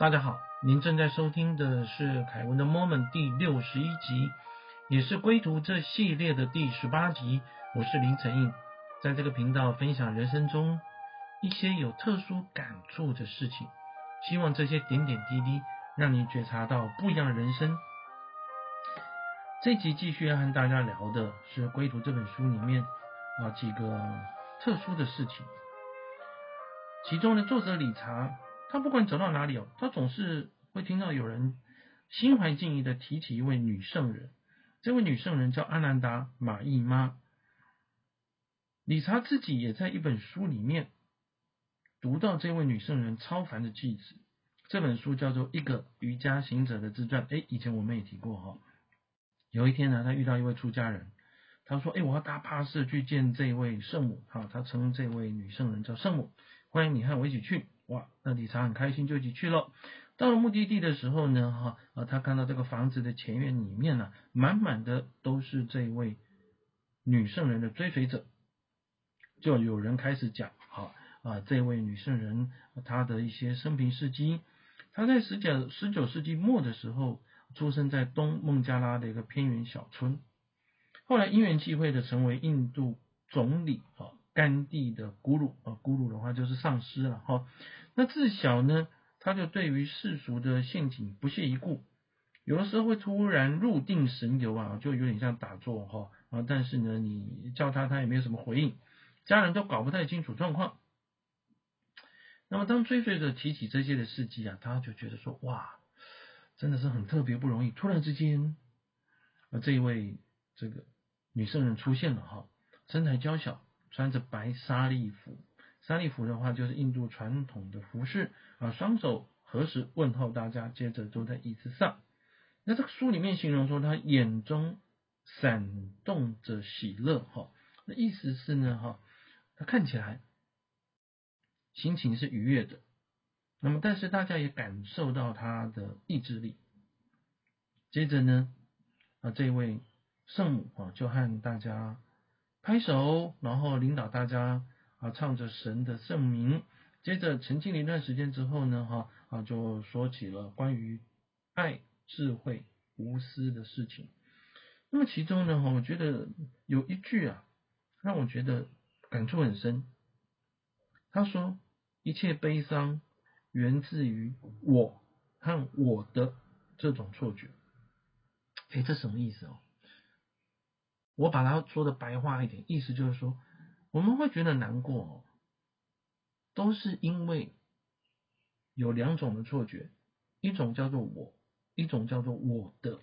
大家好，您正在收听的是凯文的 Moment 第六十一集，也是归途这系列的第十八集。我是林承印，在这个频道分享人生中一些有特殊感触的事情，希望这些点点滴滴让你觉察到不一样的人生。这集继续要和大家聊的是《归途》这本书里面啊几个特殊的事情，其中的作者理查。他不管走到哪里哦，他总是会听到有人心怀敬意的提起一位女圣人。这位女圣人叫阿南达玛义妈。理查自己也在一本书里面读到这位女圣人超凡的句子。这本书叫做《一个瑜伽行者的自传》。哎，以前我们也提过哈。有一天呢，他遇到一位出家人，他说：“哎，我要搭巴士去见这位圣母。”哈，他称这位女圣人叫圣母。欢迎你和我一起去。哇，那理查很开心，就一起去了。到了目的地的时候呢，哈啊，他看到这个房子的前院里面呢，满满的都是这位女圣人的追随者。就有人开始讲，哈啊，这位女圣人她的一些生平事迹。她在十九十九世纪末的时候，出生在东孟加拉的一个偏远小村。后来因缘际会的成为印度总理，哈。甘地的咕噜啊，咕噜的话就是丧尸了哈。那自小呢，他就对于世俗的陷阱不屑一顾，有的时候会突然入定神游啊，就有点像打坐哈啊。但是呢，你叫他，他也没有什么回应，家人都搞不太清楚状况。那么当追随者提起这些的事迹啊，他就觉得说哇，真的是很特别不容易。突然之间啊，这一位这个女圣人出现了哈，身材娇小。穿着白纱丽服，纱丽服的话就是印度传统的服饰啊，双手合十问候大家，接着坐在椅子上。那这个书里面形容说他眼中闪动着喜乐，哈，那意思是呢，哈，他看起来心情是愉悦的。那么，但是大家也感受到他的意志力。接着呢，啊，这位圣母啊，就和大家。拍手，然后领导大家啊，唱着神的圣名。接着沉浸了一段时间之后呢，哈啊，就说起了关于爱、智慧、无私的事情。那么其中呢，哈，我觉得有一句啊，让我觉得感触很深。他说：“一切悲伤源自于我和我的这种错觉。”哎，这什么意思哦？我把它说的白话一点，意思就是说，我们会觉得难过，都是因为有两种的错觉，一种叫做我，一种叫做我的。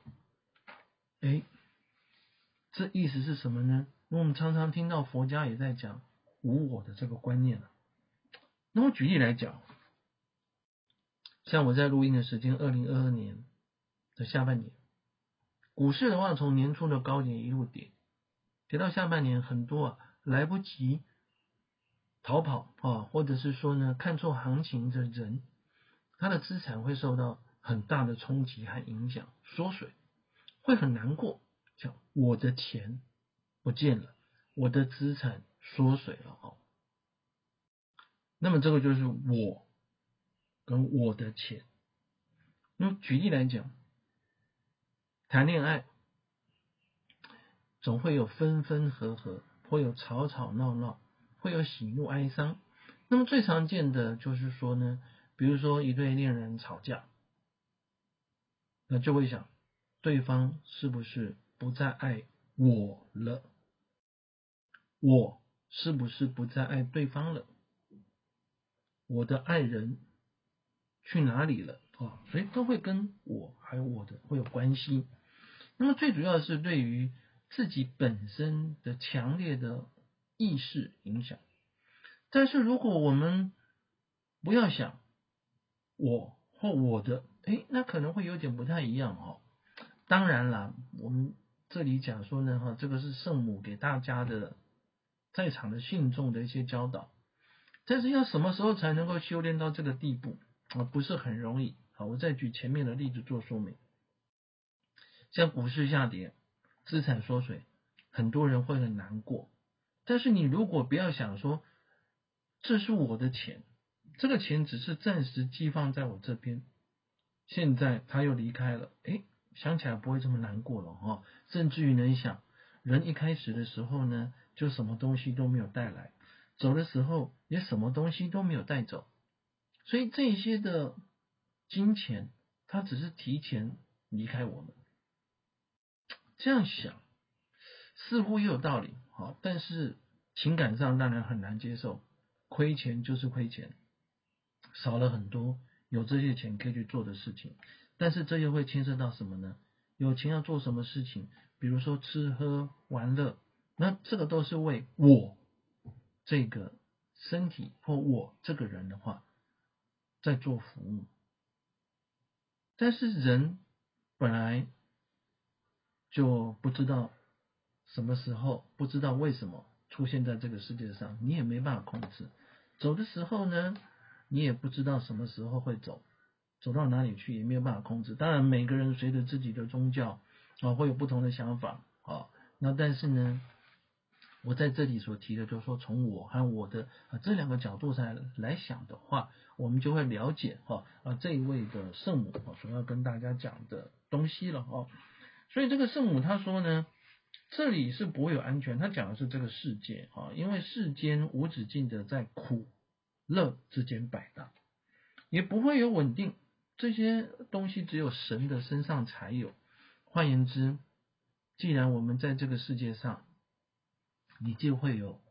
哎，这意思是什么呢？我们常常听到佛家也在讲无我的这个观念了。那我举例来讲，像我在录音的时间，二零二二年的下半年，股市的话，从年初的高点一路跌。跌到下半年，很多啊来不及逃跑啊，或者是说呢看错行情的人，他的资产会受到很大的冲击和影响，缩水，会很难过，像我的钱不见了，我的资产缩水了哦。那么这个就是我跟我的钱。那举例来讲，谈恋爱。总会有分分合合，会有吵吵闹闹，会有喜怒哀伤。那么最常见的就是说呢，比如说一对恋人吵架，那就会想，对方是不是不再爱我了？我是不是不再爱对方了？我的爱人去哪里了？啊，所以都会跟我还有我的会有关系。那么最主要是对于。自己本身的强烈的意识影响，但是如果我们不要想我或我的，哎，那可能会有点不太一样哦。当然了，我们这里讲说呢，哈，这个是圣母给大家的在场的信众的一些教导，但是要什么时候才能够修炼到这个地步啊？不是很容易。好，我再举前面的例子做说明，像股市下跌。资产缩水，很多人会很难过。但是你如果不要想说，这是我的钱，这个钱只是暂时寄放在我这边，现在他又离开了，哎，想起来不会这么难过了哈，甚至于能想，人一开始的时候呢，就什么东西都没有带来，走的时候也什么东西都没有带走，所以这些的金钱，它只是提前离开我们。这样想似乎也有道理，好，但是情感上让人很难接受。亏钱就是亏钱，少了很多有这些钱可以去做的事情，但是这又会牵涉到什么呢？有钱要做什么事情？比如说吃喝玩乐，那这个都是为我这个身体或我这个人的话在做服务。但是人本来就不知道什么时候，不知道为什么。出现在这个世界上，你也没办法控制。走的时候呢，你也不知道什么时候会走，走到哪里去也没有办法控制。当然，每个人随着自己的宗教啊，会有不同的想法啊。那但是呢，我在这里所提的，就是说从我和我的这两个角度上来想的话，我们就会了解哈啊这一位的圣母啊所要跟大家讲的东西了哦。所以这个圣母她说呢。这里是不会有安全，他讲的是这个世界啊，因为世间无止境的在苦乐之间摆荡，也不会有稳定，这些东西只有神的身上才有。换言之，既然我们在这个世界上，你就会有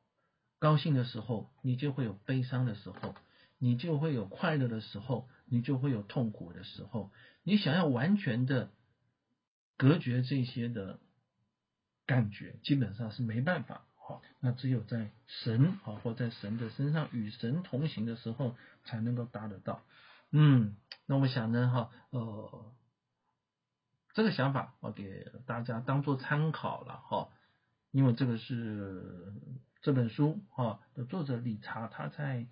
高兴的时候，你就会有悲伤的时候，你就会有快乐的时候，你就会有痛苦的时候。你想要完全的隔绝这些的。感觉基本上是没办法，好，那只有在神啊或在神的身上与神同行的时候才能够达得到。嗯，那我想呢，哈，呃，这个想法我给大家当做参考了，哈，因为这个是这本书哈的作者理查他在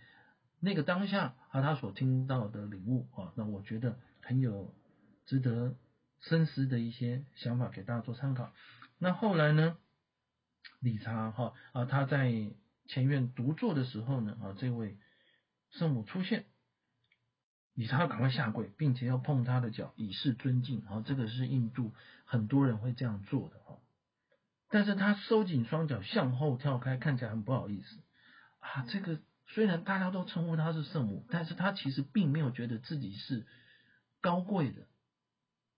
那个当下和他所听到的领悟啊，那我觉得很有值得深思的一些想法给大家做参考。那后来呢？理查哈啊，他在前院独坐的时候呢啊，这位圣母出现，理查赶快下跪，并且要碰他的脚以示尊敬啊。这个是印度很多人会这样做的哈。但是他收紧双脚向后跳开，看起来很不好意思啊。这个虽然大家都称呼他是圣母，但是他其实并没有觉得自己是高贵的，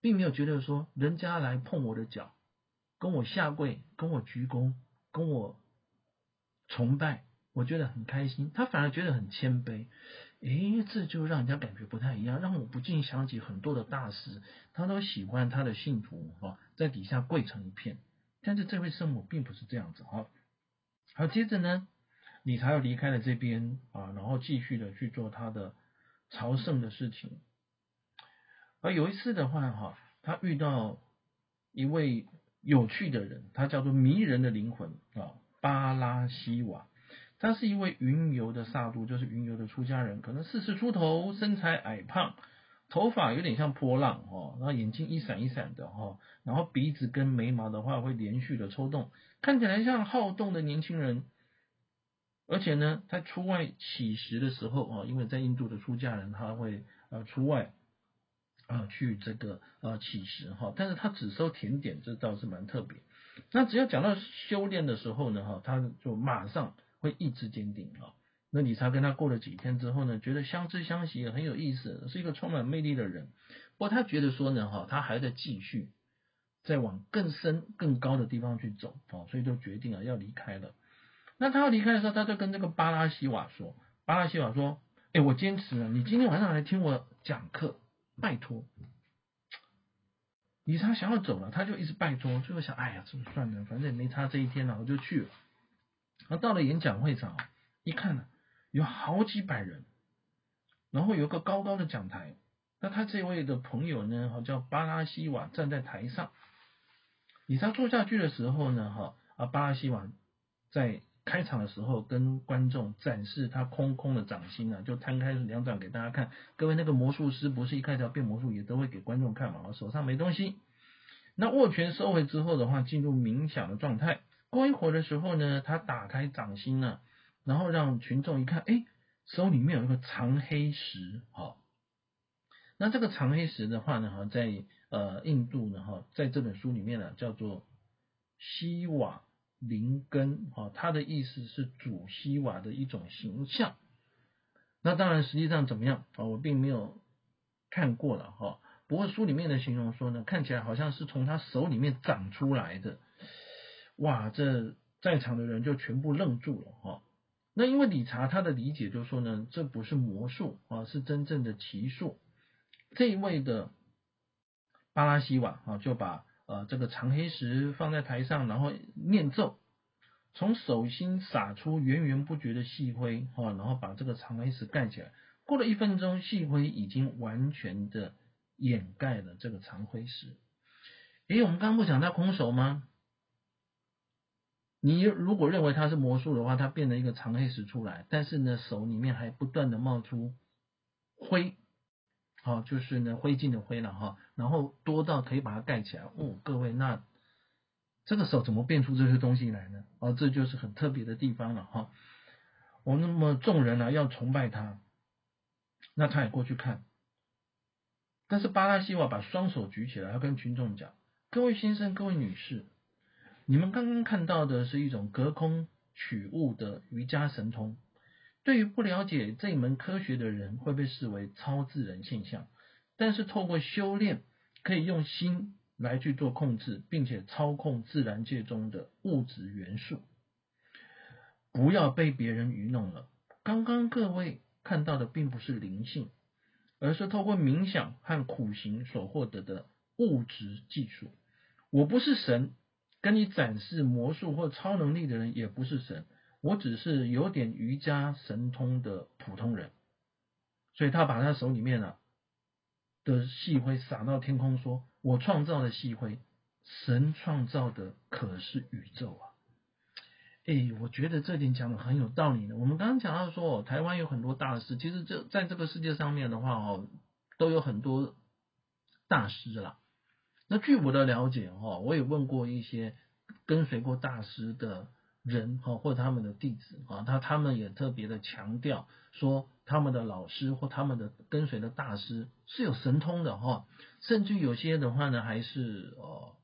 并没有觉得说人家来碰我的脚。跟我下跪，跟我鞠躬，跟我崇拜，我觉得很开心。他反而觉得很谦卑，诶，这就让人家感觉不太一样，让我不禁想起很多的大师，他都喜欢他的信徒哈，在底下跪成一片。但是这位圣母并不是这样子哈。好，接着呢，理查又离开了这边啊，然后继续的去做他的朝圣的事情。而有一次的话哈，他遇到一位。有趣的人，他叫做迷人的灵魂啊，巴拉西瓦，他是一位云游的萨杜，就是云游的出家人，可能四十出头，身材矮胖，头发有点像波浪哦，然后眼睛一闪一闪的哈，然后鼻子跟眉毛的话会连续的抽动，看起来像好动的年轻人，而且呢，他出外乞食的时候啊，因为在印度的出家人他会呃出外。啊，去这个呃乞食哈，但是他只收甜点，这倒是蛮特别。那只要讲到修炼的时候呢，哈，他就马上会意志坚定啊。那理查跟他过了几天之后呢，觉得相知相惜，很有意思，是一个充满魅力的人。不过他觉得说呢，哈，他还在继续再往更深更高的地方去走啊，所以就决定了要离开了。那他要离开的时候，他就跟这个巴拉西瓦说，巴拉西瓦说，哎，我坚持了，你今天晚上来听我讲课。拜托，理查想要走了，他就一直拜托，最后想，哎呀，这算了，反正也没差这一天了，我就去了。然后到了演讲会场，一看呢，有好几百人，然后有个高高的讲台，那他这位的朋友呢，哈，叫巴拉西瓦，站在台上。理查坐下去的时候呢，哈，啊，巴拉西瓦在。开场的时候，跟观众展示他空空的掌心啊，就摊开两掌给大家看。各位那个魔术师不是一开始要变魔术，也都会给观众看嘛。我手上没东西，那握拳收回之后的话，进入冥想的状态。过一会儿的时候呢，他打开掌心呢，然后让群众一看，哎，手里面有一个长黑石，好，那这个长黑石的话呢，哈，在呃印度呢，哈，在这本书里面呢，叫做西瓦灵根，哈，它的意思是主西瓦的一种形象。那当然，实际上怎么样啊？我并没有看过了，哈。不过书里面的形容说呢，看起来好像是从他手里面长出来的。哇，这在场的人就全部愣住了，哈。那因为理查他的理解就是说呢，这不是魔术啊，是真正的奇术。这一位的巴拉西瓦啊，就把呃这个长黑石放在台上，然后念咒，从手心洒出源源不绝的细灰哈，然后把这个长黑石盖起来。过了一分钟，细灰已经完全的掩盖了这个长灰石。诶，我们刚刚不讲他空手吗？你如果认为他是魔术的话，他变了一个长黑石出来，但是呢，手里面还不断的冒出灰。好，就是呢灰烬的灰了哈，然后多到可以把它盖起来。哦，各位，那这个手怎么变出这些东西来呢？哦，这就是很特别的地方了哈。我那么众人呢要崇拜他，那他也过去看，但是巴拉西瓦把双手举起来，要跟群众讲：各位先生，各位女士，你们刚刚看到的是一种隔空取物的瑜伽神通。对于不了解这一门科学的人，会被视为超自然现象。但是透过修炼，可以用心来去做控制，并且操控自然界中的物质元素。不要被别人愚弄了。刚刚各位看到的并不是灵性，而是透过冥想和苦行所获得的物质技术。我不是神，跟你展示魔术或超能力的人也不是神。我只是有点瑜伽神通的普通人，所以他把他手里面啊的细灰撒到天空，说：“我创造的细灰，神创造的可是宇宙啊！”哎，我觉得这点讲的很有道理呢。我们刚刚讲到说，台湾有很多大师，其实这在这个世界上面的话哦，都有很多大师啦。那据我的了解哈，我也问过一些跟随过大师的。人哈或他们的弟子啊，他他们也特别的强调说，他们的老师或他们的跟随的大师是有神通的哈，甚至有些的话呢，还是哦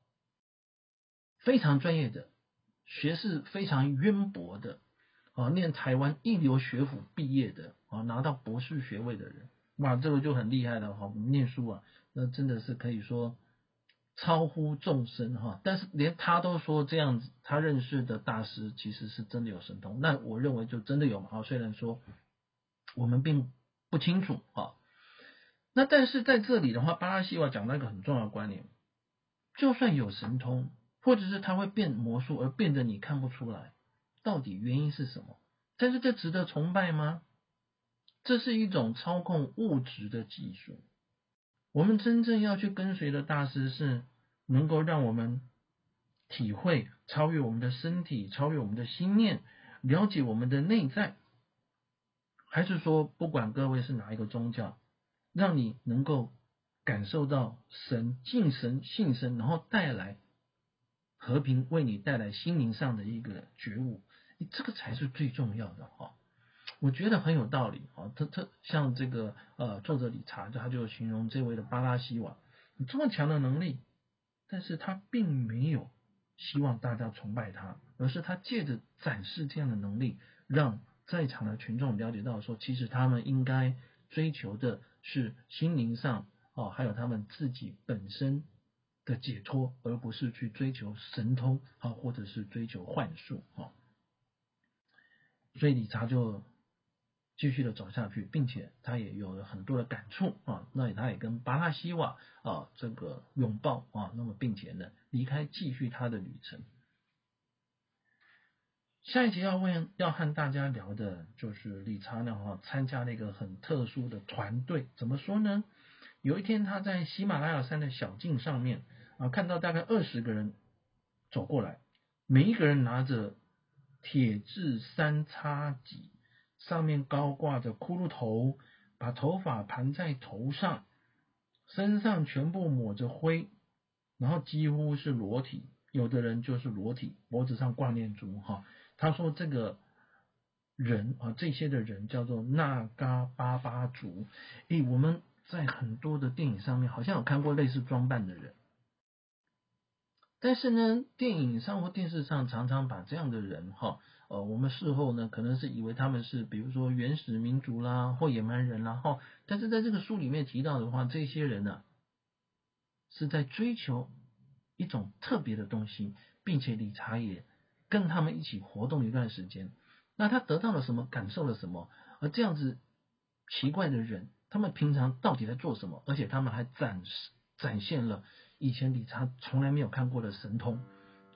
非常专业的，学识非常渊博的啊，念台湾一流学府毕业的啊，拿到博士学位的人，哇，这个就很厉害了哈，念书啊，那真的是可以说。超乎众生哈，但是连他都说这样子，他认识的大师其实是真的有神通，那我认为就真的有嘛？虽然说我们并不清楚啊，那但是在这里的话，巴拉西瓦讲到一个很重要的观念，就算有神通，或者是他会变魔术而变得你看不出来，到底原因是什么？但是这值得崇拜吗？这是一种操控物质的技术。我们真正要去跟随的大师，是能够让我们体会超越我们的身体，超越我们的心念，了解我们的内在，还是说，不管各位是哪一个宗教，让你能够感受到神敬神信神，然后带来和平，为你带来心灵上的一个觉悟，你这个才是最重要的哈。我觉得很有道理啊，他他像这个呃作者理查，他就形容这位的巴拉西瓦，你这么强的能力，但是他并没有希望大家崇拜他，而是他借着展示这样的能力，让在场的群众了解到说，其实他们应该追求的是心灵上哦，还有他们自己本身的解脱，而不是去追求神通啊，或者是追求幻术啊，所以理查就。继续的走下去，并且他也有了很多的感触啊，那他也跟巴拉西瓦啊这个拥抱啊，那么并且呢离开继续他的旅程。下一集要问要和大家聊的就是理查呢哈参加了一个很特殊的团队，怎么说呢？有一天他在喜马拉雅山的小径上面啊看到大概二十个人走过来，每一个人拿着铁质三叉戟。上面高挂着骷髅头，把头发盘在头上，身上全部抹着灰，然后几乎是裸体，有的人就是裸体，脖子上挂念珠哈。他说这个人啊，这些的人叫做那嘎巴巴族。诶，我们在很多的电影上面好像有看过类似装扮的人，但是呢，电影上或电视上常常把这样的人哈，呃，我们事后呢可能是以为他们是比如说原始民族啦或野蛮人啦哈，但是在这个书里面提到的话，这些人呢是在追求一种特别的东西，并且理查也跟他们一起活动一段时间，那他得到了什么，感受了什么，而这样子奇怪的人。他们平常到底在做什么？而且他们还展示展现了以前理查从来没有看过的神通。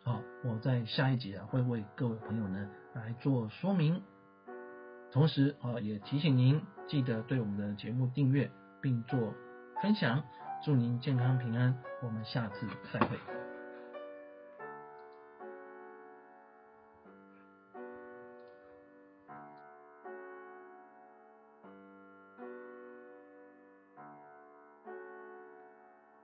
好，我在下一集啊会为各位朋友呢来做说明，同时啊也提醒您记得对我们的节目订阅并做分享，祝您健康平安，我们下次再会。